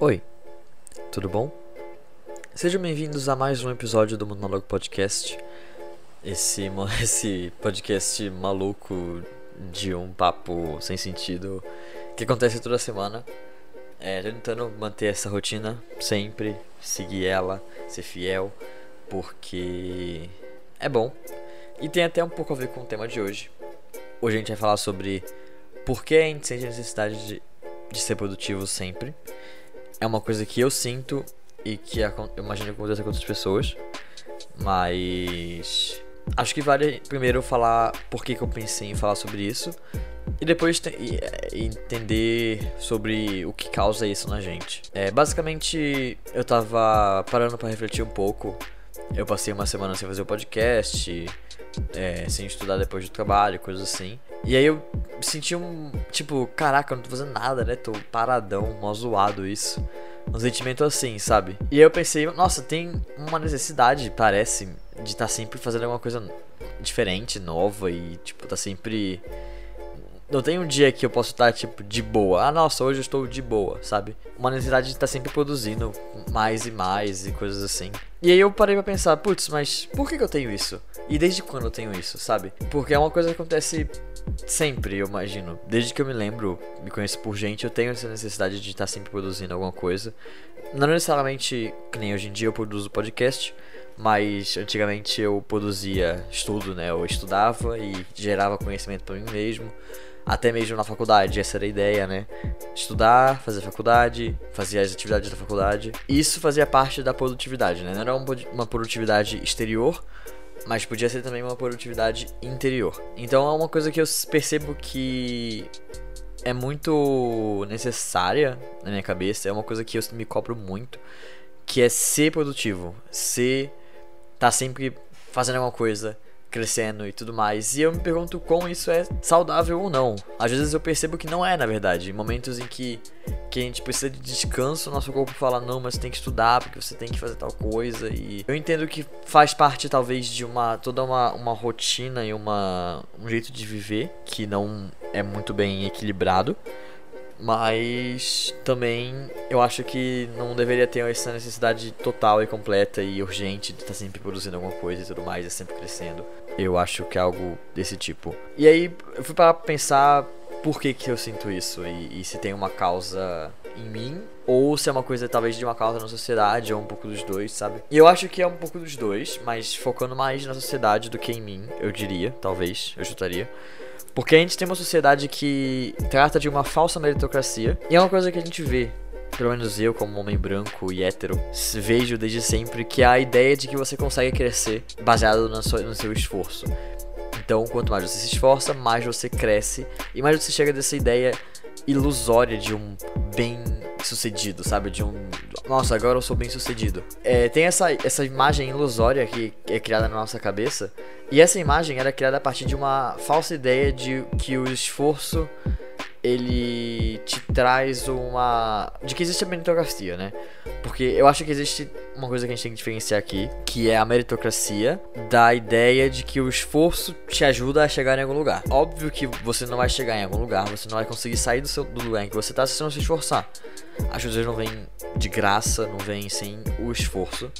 Oi, tudo bom? Sejam bem-vindos a mais um episódio do Monólogo Podcast. Esse, esse podcast maluco de um papo sem sentido que acontece toda semana. É, tentando manter essa rotina sempre, seguir ela, ser fiel, porque é bom. E tem até um pouco a ver com o tema de hoje. Hoje a gente vai falar sobre por que a gente sente a necessidade de, de ser produtivo sempre. É uma coisa que eu sinto e que eu imagino que acontece com outras pessoas. Mas acho que vale primeiro falar por que, que eu pensei em falar sobre isso e depois entender sobre o que causa isso na gente. É, basicamente, eu tava parando para refletir um pouco. Eu passei uma semana sem fazer o podcast, é, sem estudar depois do trabalho, coisas assim. E aí eu senti um. Tipo, caraca, eu não tô fazendo nada, né? Tô paradão, mó zoado isso. Um sentimento assim, sabe? E aí eu pensei, nossa, tem uma necessidade, parece, de estar tá sempre fazendo alguma coisa diferente, nova e, tipo, tá sempre. Não tem um dia que eu posso estar, tipo, de boa. Ah, nossa, hoje eu estou de boa, sabe? Uma necessidade de estar sempre produzindo mais e mais e coisas assim. E aí eu parei pra pensar, putz, mas por que, que eu tenho isso? E desde quando eu tenho isso, sabe? Porque é uma coisa que acontece sempre, eu imagino. Desde que eu me lembro, me conheço por gente, eu tenho essa necessidade de estar sempre produzindo alguma coisa. Não necessariamente que nem hoje em dia eu produzo podcast, mas antigamente eu produzia estudo, né? Eu estudava e gerava conhecimento para mim mesmo. Até mesmo na faculdade, essa era a ideia, né? Estudar, fazer faculdade, fazer as atividades da faculdade. Isso fazia parte da produtividade, né? Não era uma produtividade exterior, mas podia ser também uma produtividade interior. Então é uma coisa que eu percebo que é muito necessária na minha cabeça, é uma coisa que eu me cobro muito, que é ser produtivo, ser tá sempre fazendo alguma coisa, crescendo e tudo mais. E eu me pergunto como isso é saudável ou não. Às vezes eu percebo que não é, na verdade. Em momentos em que, que a gente precisa de descanso, nosso corpo fala, não, mas você tem que estudar porque você tem que fazer tal coisa. E eu entendo que faz parte, talvez, de uma toda uma, uma rotina e uma, um jeito de viver que não é muito bem equilibrado. Mas também eu acho que não deveria ter essa necessidade total e completa e urgente de estar sempre produzindo alguma coisa e tudo mais, e sempre crescendo. Eu acho que é algo desse tipo. E aí eu fui para pensar por que, que eu sinto isso e, e se tem uma causa em mim ou se é uma coisa talvez de uma causa na sociedade ou um pouco dos dois, sabe? E eu acho que é um pouco dos dois, mas focando mais na sociedade do que em mim, eu diria, talvez, eu chutaria. Porque a gente tem uma sociedade que trata de uma falsa meritocracia. E é uma coisa que a gente vê pelo menos eu, como homem branco e hétero, vejo desde sempre que a ideia de que você consegue crescer baseado no seu, no seu esforço. Então, quanto mais você se esforça, mais você cresce e mais você chega dessa ideia ilusória de um bem sucedido, sabe? De um. Nossa, agora eu sou bem sucedido. É, tem essa, essa imagem ilusória que é criada na nossa cabeça e essa imagem era criada a partir de uma falsa ideia de que o esforço ele te traz uma. de que existe a meritocracia, né? Porque eu acho que existe uma coisa que a gente tem que diferenciar aqui, que é a meritocracia da ideia de que o esforço te ajuda a chegar em algum lugar. Óbvio que você não vai chegar em algum lugar, você não vai conseguir sair do, seu, do lugar em que você tá se você não se esforçar. As coisas não vêm de graça, não vêm sem o esforço.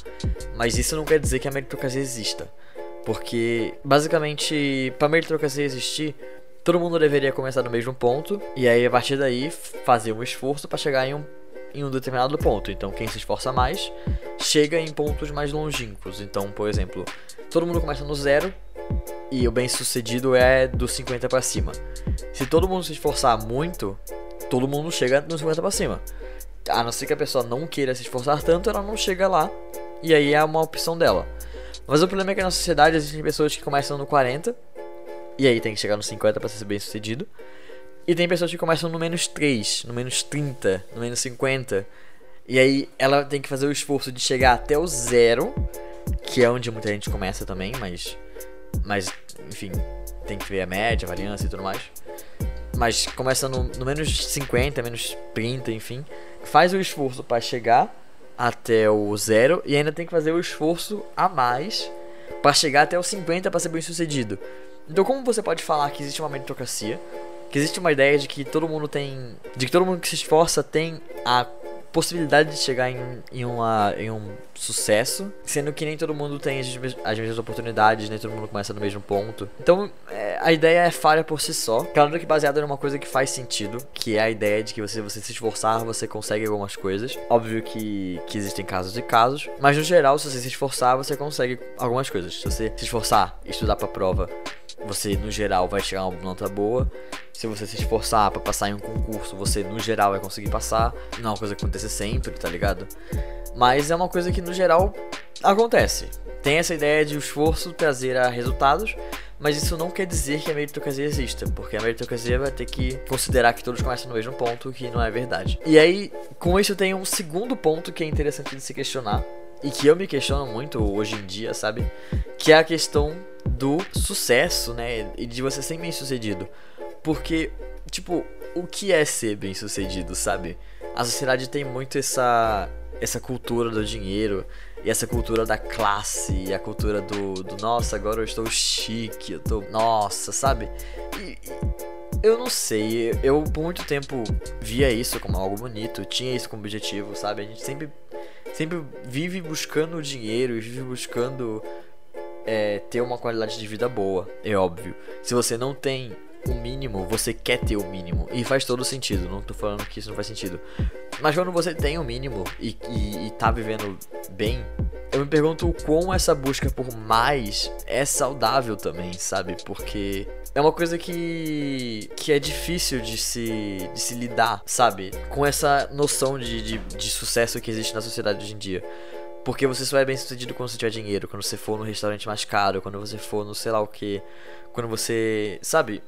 Mas isso não quer dizer que a meritocracia exista. Porque, basicamente, para meritocracia existir, todo mundo deveria começar no mesmo ponto e aí a partir daí fazer um esforço para chegar em um, em um determinado ponto. Então, quem se esforça mais chega em pontos mais longínquos. Então, por exemplo, todo mundo começa no zero e o bem-sucedido é do 50 para cima. Se todo mundo se esforçar muito, todo mundo chega no 50 para cima. A não ser que a pessoa não queira se esforçar tanto, ela não chega lá. E aí é uma opção dela. Mas o problema é que na sociedade existem pessoas que começam no 40 e aí tem que chegar no 50 para ser bem sucedido. E tem pessoas que começam no menos 3, no menos 30, no menos 50. E aí ela tem que fazer o esforço de chegar até o zero, que é onde muita gente começa também, mas. Mas, enfim, tem que ver a média, a variância e tudo mais. Mas começa no, no menos 50, menos 30, enfim. Faz o esforço para chegar até o zero e ainda tem que fazer o esforço a mais para chegar até o 50 para ser bem sucedido. Então como você pode falar que existe uma meritocracia, que existe uma ideia de que todo mundo tem, de que todo mundo que se esforça tem a possibilidade de chegar em, em, uma, em um sucesso, sendo que nem todo mundo tem as, as mesmas oportunidades, nem todo mundo começa no mesmo ponto. Então, é, a ideia é falha por si só. Claro que baseada numa coisa que faz sentido, que é a ideia de que você, você se esforçar, você consegue algumas coisas. Óbvio que, que existem casos e casos, mas no geral, se você se esforçar, você consegue algumas coisas. Se você se esforçar, estudar pra prova, você no geral vai a uma nota boa. Se você se esforçar para passar em um concurso, você no geral vai conseguir passar. Não é uma coisa que acontece sempre, tá ligado? Mas é uma coisa que no geral acontece. Tem essa ideia de o esforço trazer a resultados, mas isso não quer dizer que a meritocracia exista, porque a meritocracia vai ter que considerar que todos começam no mesmo ponto, que não é verdade. E aí, com isso, tem um segundo ponto que é interessante de se questionar, e que eu me questiono muito hoje em dia, sabe? Que é a questão do sucesso, né? E de você ser bem sucedido. Porque, tipo, o que é ser bem sucedido, sabe? A sociedade tem muito essa, essa cultura do dinheiro, e essa cultura da classe, e a cultura do, do nossa, agora eu estou chique, eu tô. Nossa, sabe? E, e, eu não sei, eu por muito tempo via isso como algo bonito, tinha isso como objetivo, sabe? A gente sempre, sempre vive buscando dinheiro e vive buscando é, ter uma qualidade de vida boa, é óbvio. Se você não tem o mínimo, você quer ter o mínimo. E faz todo sentido, não tô falando que isso não faz sentido. Mas quando você tem o mínimo e, e, e tá vivendo bem, eu me pergunto o quão essa busca por mais é saudável também, sabe? Porque é uma coisa que, que é difícil de se, de se lidar, sabe? Com essa noção de, de, de sucesso que existe na sociedade hoje em dia. Porque você só é bem sucedido quando você tiver dinheiro, quando você for no restaurante mais caro, quando você for no sei lá o que, quando você. Sabe?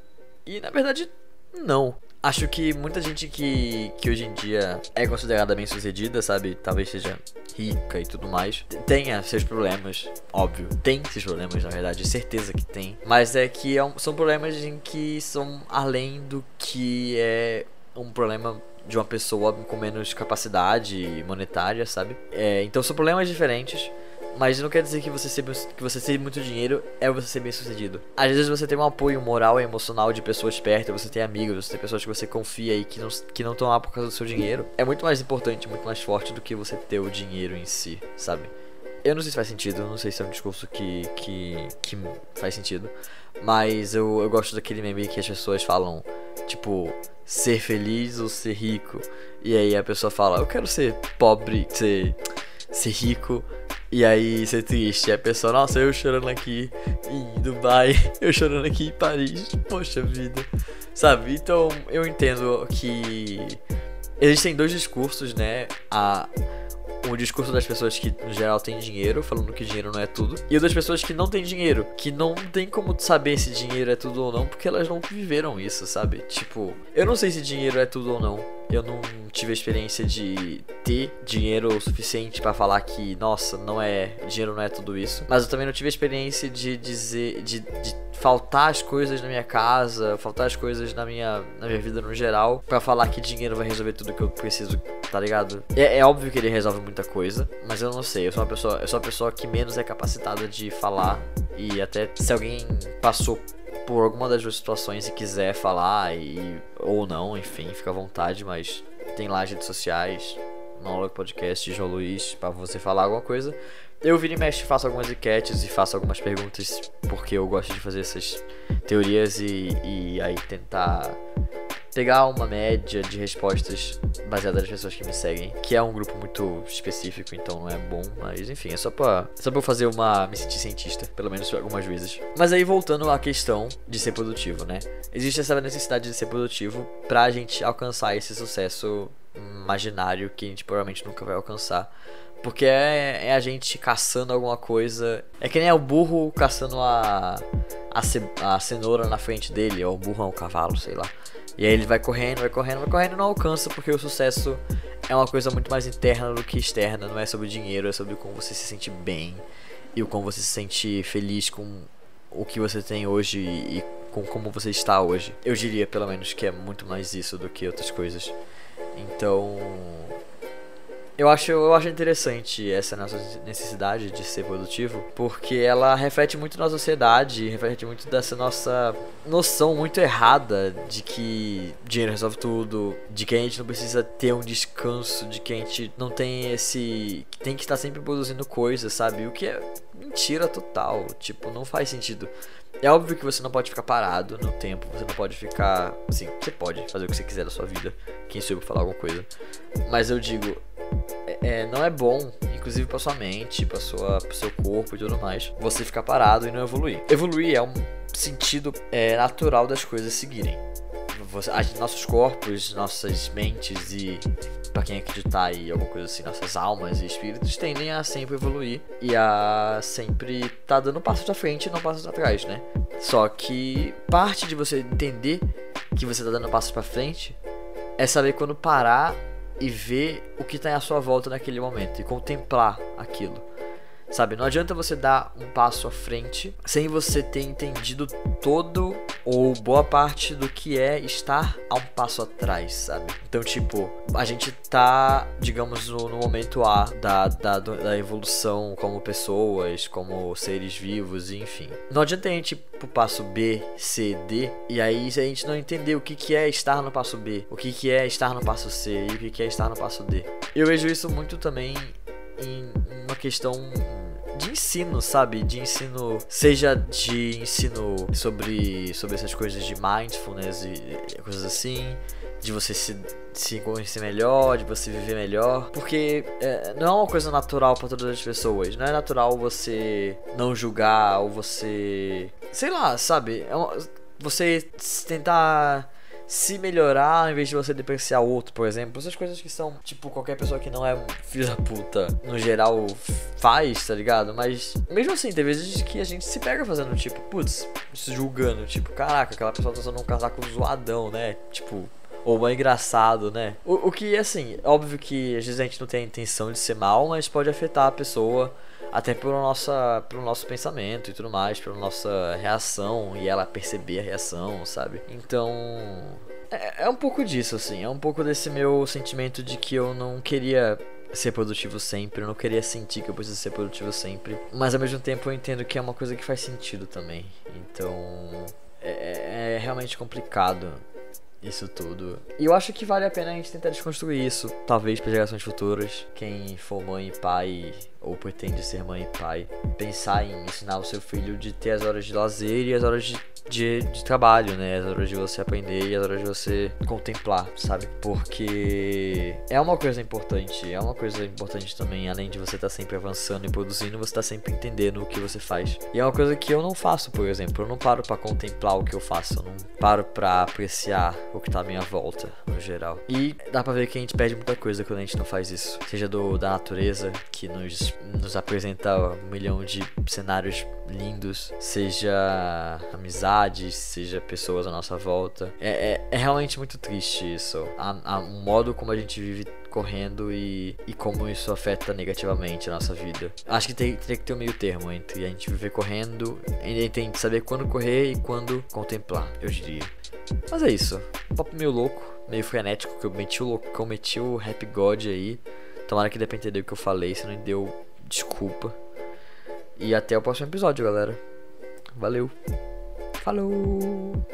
E na verdade, não. Acho que muita gente que, que hoje em dia é considerada bem sucedida, sabe? Talvez seja rica e tudo mais, tenha seus problemas, óbvio. Tem seus problemas, na verdade, certeza que tem. Mas é que é um, são problemas em que são além do que é um problema de uma pessoa com menos capacidade monetária, sabe? É, então são problemas diferentes. Mas não quer dizer que você ser, que você ter muito dinheiro é você ser bem sucedido. Às vezes você tem um apoio moral e emocional de pessoas perto, você tem amigos, você tem pessoas que você confia e que não que não estão lá por causa do seu dinheiro. É muito mais importante, muito mais forte do que você ter o dinheiro em si, sabe? Eu não sei se faz sentido, não sei se é um discurso que, que, que faz sentido. Mas eu, eu gosto daquele meme que as pessoas falam, tipo, ser feliz ou ser rico. E aí a pessoa fala, eu quero ser pobre, ser, ser rico e aí ser triste. E a pessoa, nossa, eu chorando aqui em Dubai, eu chorando aqui em Paris. Poxa vida. Sabe? Então eu entendo que existem dois discursos, né? A o discurso das pessoas que, no geral, têm dinheiro, falando que dinheiro não é tudo, e o das pessoas que não têm dinheiro, que não tem como saber se dinheiro é tudo ou não, porque elas não viveram isso, sabe? Tipo, eu não sei se dinheiro é tudo ou não. Eu não tive a experiência de ter dinheiro suficiente para falar que, nossa, não é, dinheiro não é tudo isso. Mas eu também não tive a experiência de dizer, de, de faltar as coisas na minha casa, faltar as coisas na minha, na minha vida no geral, para falar que dinheiro vai resolver tudo que eu preciso, tá ligado? É, é, óbvio que ele resolve muita coisa, mas eu não sei, eu sou uma pessoa, eu sou a pessoa que menos é capacitada de falar e até se alguém passou por alguma das duas situações e quiser falar e ou não, enfim, fica à vontade, mas tem lá redes sociais, Monologue Podcast, João Luiz, para você falar alguma coisa. Eu viro e mexe, faço algumas enquetes e faço algumas perguntas, porque eu gosto de fazer essas teorias e, e aí tentar pegar uma média de respostas baseadas nas pessoas que me seguem, que é um grupo muito específico, então não é bom, mas enfim, é só pra, só pra eu fazer uma. me sentir cientista, pelo menos algumas vezes. Mas aí voltando à questão de ser produtivo, né? Existe essa necessidade de ser produtivo pra gente alcançar esse sucesso imaginário que a gente provavelmente nunca vai alcançar. Porque é, é, a gente caçando alguma coisa. É que nem o burro caçando a, a, ce, a cenoura na frente dele, ou o burro é um cavalo, sei lá. E aí ele vai correndo, vai correndo, vai correndo e não alcança, porque o sucesso é uma coisa muito mais interna do que externa. Não é sobre dinheiro, é sobre como você se sente bem e o como você se sente feliz com o que você tem hoje e com como você está hoje. Eu diria, pelo menos, que é muito mais isso do que outras coisas. Então eu acho, eu acho interessante essa nossa necessidade de ser produtivo, porque ela reflete muito na sociedade, reflete muito dessa nossa noção muito errada de que dinheiro resolve tudo, de que a gente não precisa ter um descanso, de que a gente não tem esse. tem que estar sempre produzindo coisas, sabe? O que é mentira total, tipo, não faz sentido. É óbvio que você não pode ficar parado no tempo, você não pode ficar. Assim, você pode fazer o que você quiser da sua vida. Quem sou eu pra falar alguma coisa. Mas eu digo, é, é, não é bom, inclusive pra sua mente, pra sua, pro seu corpo e tudo mais, você ficar parado e não evoluir. Evoluir é um sentido é, natural das coisas seguirem. Você, nossos corpos, nossas mentes e para quem acreditar aí alguma coisa assim, nossas almas e espíritos tendem a sempre evoluir e a sempre tá dando passos à frente e não passos atrás, né? Só que parte de você entender que você tá dando passos para frente é saber quando parar e ver o que está à sua volta naquele momento e contemplar aquilo. Sabe, não adianta você dar um passo à frente sem você ter entendido todo ou boa parte do que é estar a um passo atrás, sabe? Então, tipo, a gente tá, digamos, no, no momento A da, da, da, evolução como pessoas, como seres vivos, enfim. Não adianta a gente ir pro passo B, C, D, e aí a gente não entender o que, que é estar no passo B, o que, que é estar no passo C e o que, que é estar no passo D. Eu vejo isso muito também em uma questão de ensino, sabe? De ensino, seja de ensino sobre, sobre essas coisas de mindfulness e coisas assim, de você se, se conhecer melhor, de você viver melhor, porque é, não é uma coisa natural para todas as pessoas. Não é natural você não julgar ou você, sei lá, sabe? É uma, você tentar se melhorar em vez de você depreciar outro, por exemplo. Essas coisas que são, tipo, qualquer pessoa que não é filho da puta, no geral, faz, tá ligado? Mas, mesmo assim, tem vezes que a gente se pega fazendo, tipo, putz, se julgando, tipo, caraca, aquela pessoa tá usando um casaco zoadão, né? Tipo, ou é engraçado, né? O, o que, assim, óbvio que às vezes a gente não tem a intenção de ser mal, mas pode afetar a pessoa até pelo, nossa, pelo nosso pensamento e tudo mais, pela nossa reação e ela perceber a reação, sabe? Então. É, é um pouco disso, assim. É um pouco desse meu sentimento de que eu não queria ser produtivo sempre, eu não queria sentir que eu preciso ser produtivo sempre. Mas ao mesmo tempo eu entendo que é uma coisa que faz sentido também. Então. É, é realmente complicado isso tudo. E eu acho que vale a pena a gente tentar desconstruir isso, talvez para gerações futuras. Quem for mãe pai ou pretende ser mãe e pai, pensar em ensinar o seu filho de ter as horas de lazer e as horas de de, de trabalho, né? As horas de você aprender e as horas de você contemplar, sabe? Porque é uma coisa importante, é uma coisa importante também, além de você estar tá sempre avançando e produzindo, você tá sempre entendendo o que você faz. E é uma coisa que eu não faço, por exemplo. Eu não paro para contemplar o que eu faço, eu não paro para apreciar o que tá à minha volta, no geral. E dá pra ver que a gente perde muita coisa quando a gente não faz isso. Seja do, da natureza, que nos, nos apresenta um milhão de cenários lindos, seja amizades, seja pessoas à nossa volta. É, é, é realmente muito triste isso. A, o modo como a gente vive correndo e, e como isso afeta negativamente a nossa vida. Acho que tem, tem que ter um meio termo entre a gente viver correndo, e tem que saber quando correr e quando contemplar, eu diria. Mas é isso. Um papo meio louco, meio frenético, que eu meti o loucão, meti o Happy God aí. Tomara que dê pra entender o que eu falei, se não deu, desculpa. E até o próximo episódio, galera. Valeu. Falou!